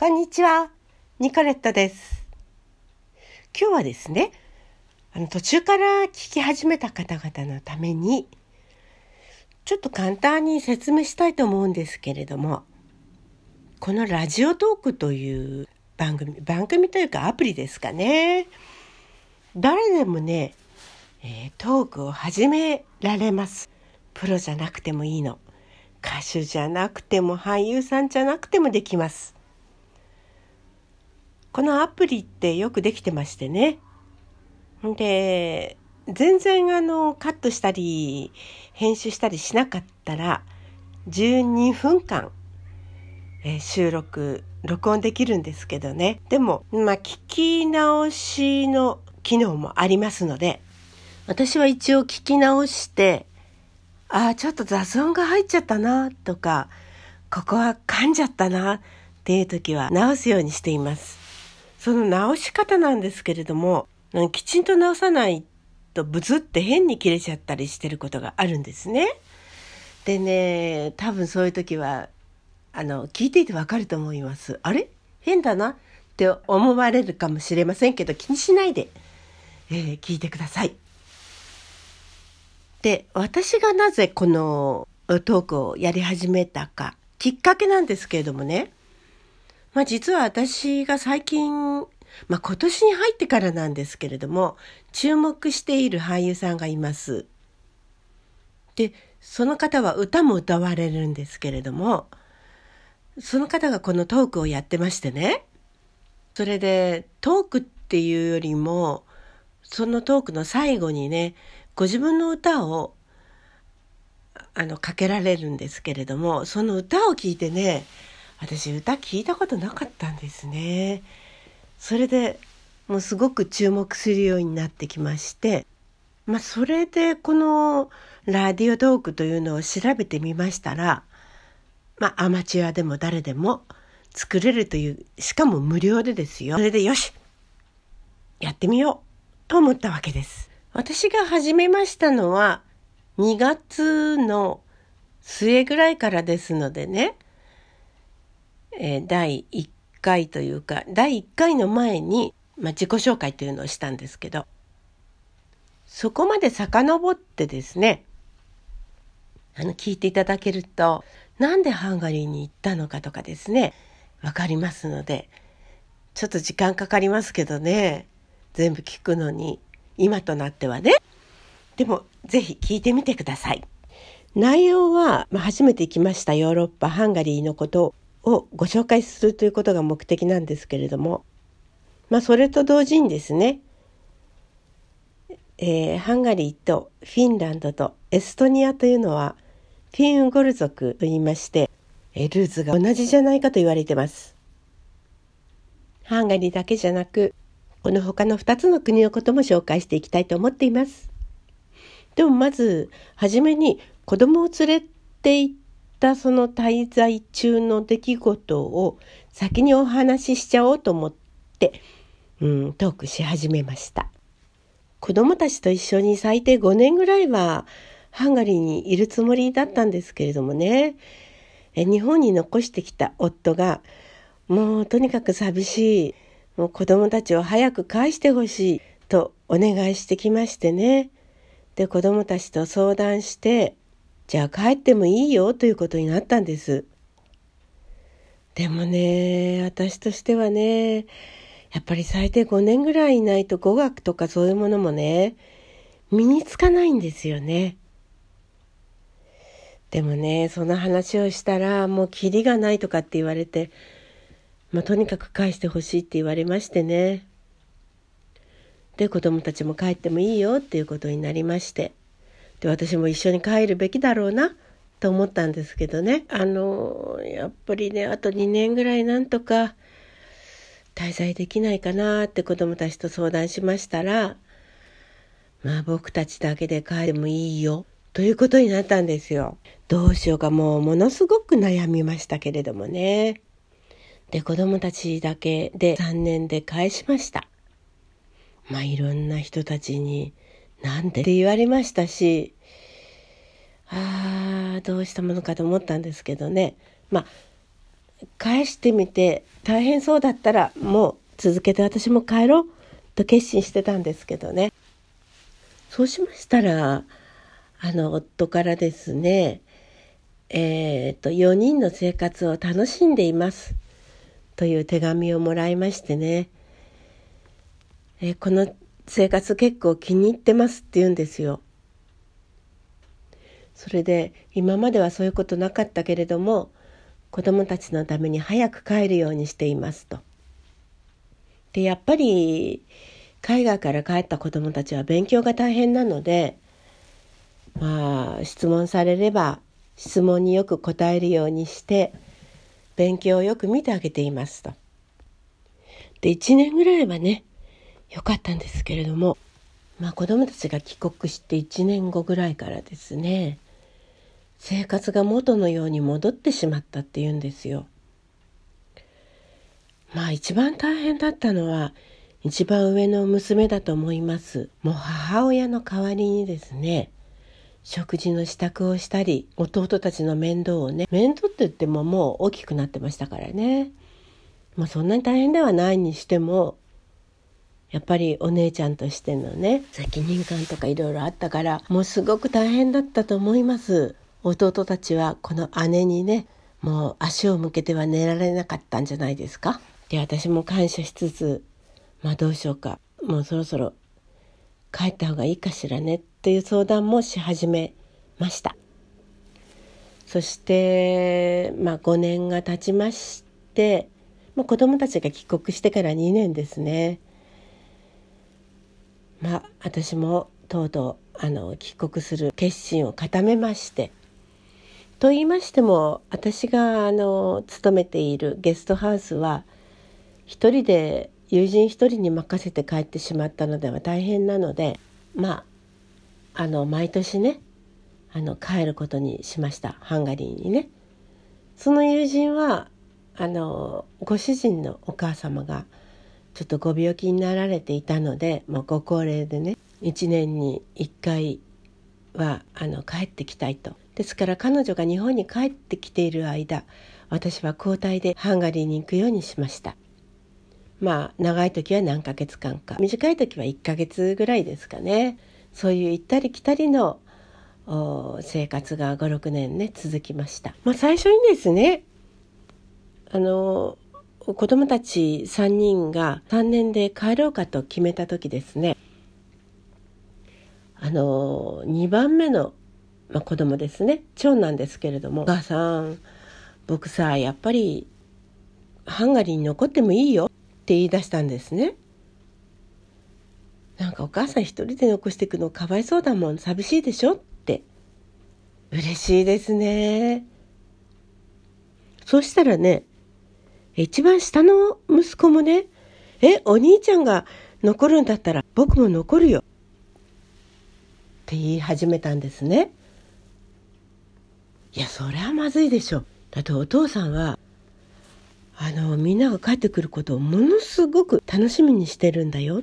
こんにちは、ニコレットです。今日はですね、あの途中から聞き始めた方々のために、ちょっと簡単に説明したいと思うんですけれども、このラジオトークという番組、番組というかアプリですかね。誰でもね、えートークを始められます。プロじゃなくてもいいの。歌手じゃなくても俳優さんじゃなくてもできます。このアプリってよくできてましてね。で、全然あのカットしたり編集したりしなかったら12分間、え収録録音できるんですけどねでもまあ聞き直しの機能もありますので私は一応聞き直してああちょっと雑音が入っちゃったなとかここは噛んじゃったなっていう時は直すようにしていますその直し方なんですけれどもきちんと直さないとブツって変に切れちゃったりしてることがあるんですね。でね多分そういう時はあの聞いていてわかると思います。あれ？変だな？って思われるかもしれませんけど気にしないで、えー聞いてください。で私がなぜこのトークをやり始めたかきっかけなんですけれどもね。まあ実は私が最近、まあ今年に入ってからなんですけれども、注目している俳優さんがいます。で、その方は歌も歌われるんですけれども、その方がこのトークをやってましてね。それでトークっていうよりも、そのトークの最後にね、ご自分の歌をあのかけられるんですけれども、その歌を聞いてね、私歌聞いたことなかったんですね。それでもうすごく注目するようになってきまして、まあそれでこのラディオトークというのを調べてみましたら、まあアマチュアでも誰でも作れるという、しかも無料でですよ。それでよしやってみようと思ったわけです。私が始めましたのは2月の末ぐらいからですのでね、えー第1回というか第1回の前に、まあ、自己紹介というのをしたんですけどそこまで遡ってですねあの聞いていただけるとなんでハンガリーに行ったのかとかですねわかりますのでちょっと時間かかりますけどね全部聞くのに今となってはねでもぜひ聞いてみてください。内容は、まあ、初めて行きましたヨーロッパハンガリーのことをご紹介するということが目的なんですけれどもまあそれと同時にですね、えーハンガリーとフィンランドとエストニアというのはフィンウゴル族と言いまして、えールーツが同じじゃないかと言われてます。ハンガリーだけじゃなくこの他の2つの国のことも紹介していきたいと思っています。でもまず初めに子供を連れて行ったその滞在中の出来事を先にお話ししちゃおうと思って、うん、トークし始めました。子供たちと一緒に最低5年ぐらいはハンガリーにいるつもりだったんですけれどもねえ日本に残してきた夫がもうとにかく寂しいもう子供たちを早く返してほしいとお願いしてきましてねで子供たちと相談してじゃあ帰ってもいいよということになったんです。でもね私としてはねやっぱり最低5年ぐらいいないと語学とかそういうものもね身につかないんですよね。でもねその話をしたらもうキリがないとかって言われて、まあ、とにかく返してほしいって言われましてね。で子供たちも帰ってもいいよっていうことになりましてで私も一緒に帰るべきだろうなと思ったんですけどねあのやっぱりねあと2年ぐらいなんとか滞在できないかなって子供たちと相談しましたらまあ僕たちだけで帰ってもいいよということになったんですよ。どうしようかもうものすごく悩みましたけれどもね。で子供たちだけで3年で返しました。まあいろんな人たちになんでって言われましたしああどうしたものかと思ったんですけどね。まあ返してみて大変そうだったらもう続けて私も帰ろうと決心してたんですけどね。そうしましたらあの夫からですねえー、と4人の生活を楽しんでいますという手紙をもらいましてね、えー、この生活結構気に入ってますって言うんですよ。それで今まではそういうことなかったけれども子供たちのために早く帰るようにしていますと。でやっぱり海外から帰った子供たちは勉強が大変なのでまあ質問されれば質問によく答えるようにして勉強をよく見てあげていますと。で1年ぐらいはねよかったんですけれどもまあ子供たちが帰国して1年後ぐらいからですね生活が元のように戻ってしまったっていうんですよ。まあ一番大変だったのは一番上の娘だと思います。もう母親の代わりにですね食事の支度をしたり弟たちの面倒をね面倒って言ってももう大きくなってましたからね。まあそんなに大変ではないにしてもやっぱりお姉ちゃんとしてのね責任感とかいろいろあったからもうすごく大変だったと思います。弟たちはこの姉にねもう足を向けては寝られなかったんじゃないですか。で私も感謝しつつまあどうしようかもうそろそろ帰った方がいいかしらねっていう相談もし始めました。そしてまあ5年が経ちましてまあ、子供たちが帰国してから2年ですね。まあ私もとうとうあの帰国する決心を固めましてと言いましても私があの勤めているゲストハウスは一人で友人一人に任せて帰ってしまったのでは大変なのでまああの毎年ねあの帰ることにしましたハンガリーにね。その友人はあのご主人のお母様がちょっとご病気になられていたのでもうご高齢でね1年に1回はあの帰ってきたいと。ですから彼女が日本に帰ってきている間私は交代でハンガリーに行くようにしました。まあ長い時は何ヶ月間か。短い時は1ヶ月ぐらいですかね。そういう行ったり来たりの生活が56年ね続きました、まあ、最初にですねあの子供たち3人が3年で帰ろうかと決めた時ですね。あの2番目のまあ、子供ですね。長男ですけれども「お母さん僕さやっぱりハンガリーに残ってもいいよ」って言い出したんですね。なんかお母さん一人で残していくのかわいそうだもん。寂しいでしょ？って。嬉しいですね。そうしたらね一番下の息子もね「えお兄ちゃんが残るんだったら僕も残るよ」って言い始めたんですね。いやそれはまずいでしょ。だってお父さんはあのみんなが帰ってくることをものすごく楽しみにしてるんだよ。っ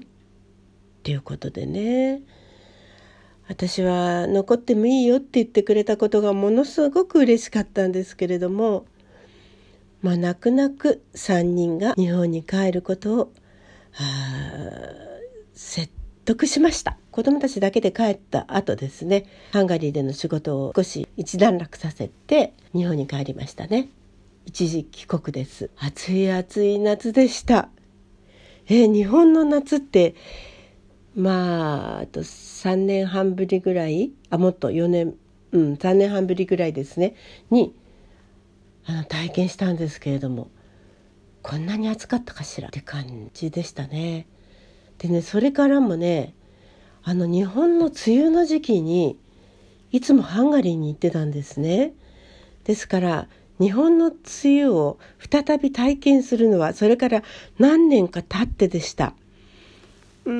ていうことでね。私は残ってもいいよって言ってくれたことがものすごく嬉しかったんですけれどもまあ泣く泣く3人が日本に帰ることを説得しました。子供たちだけで帰った後ですね。ハンガリーでの仕事を少し一段落させて日本に帰りましたね。一時帰国です。暑い暑い夏でした。えー、日本の夏ってまああと3年半ぶりぐらいあもっと4年うん3年半ぶりぐらいですね。にあの体験したんですけれどもこんなに暑かったかしら？って感じでしたね。でねそれからもねあの日本の梅雨の時期にいつもハンガリーに行ってたんですね。ですから日本の梅雨を再び体験するのはそれから何年か経ってでした。うー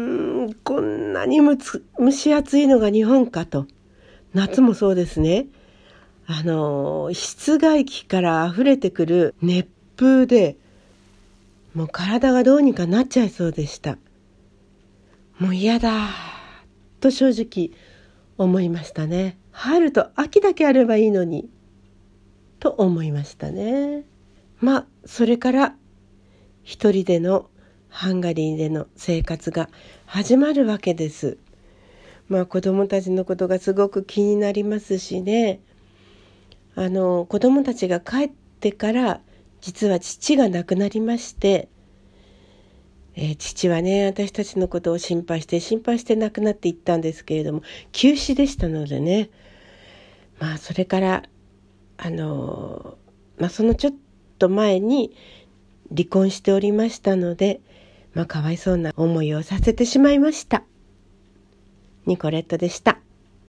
んこんなにむつ蒸し暑いのが日本かと夏もそうですねあの室外機から溢れてくる熱風でもう体がどうにかなっちゃいそうでした。もう嫌だと正直思いましたね春と秋だけあればいいのにと思いましたねまあそれから一人でのハンガリーでの生活が始まるわけです。まあ子供たちのことがすごく気になりますしねあの子供たちが帰ってから実は父が亡くなりまして、えー、父はね私たちのことを心配して心配して亡くなっていったんですけれども急死でしたのでねまあそれからあのまあそのちょっと前に離婚しておりましたのでまあかわいそうな思いをさせてしまいました。ニコレットでした。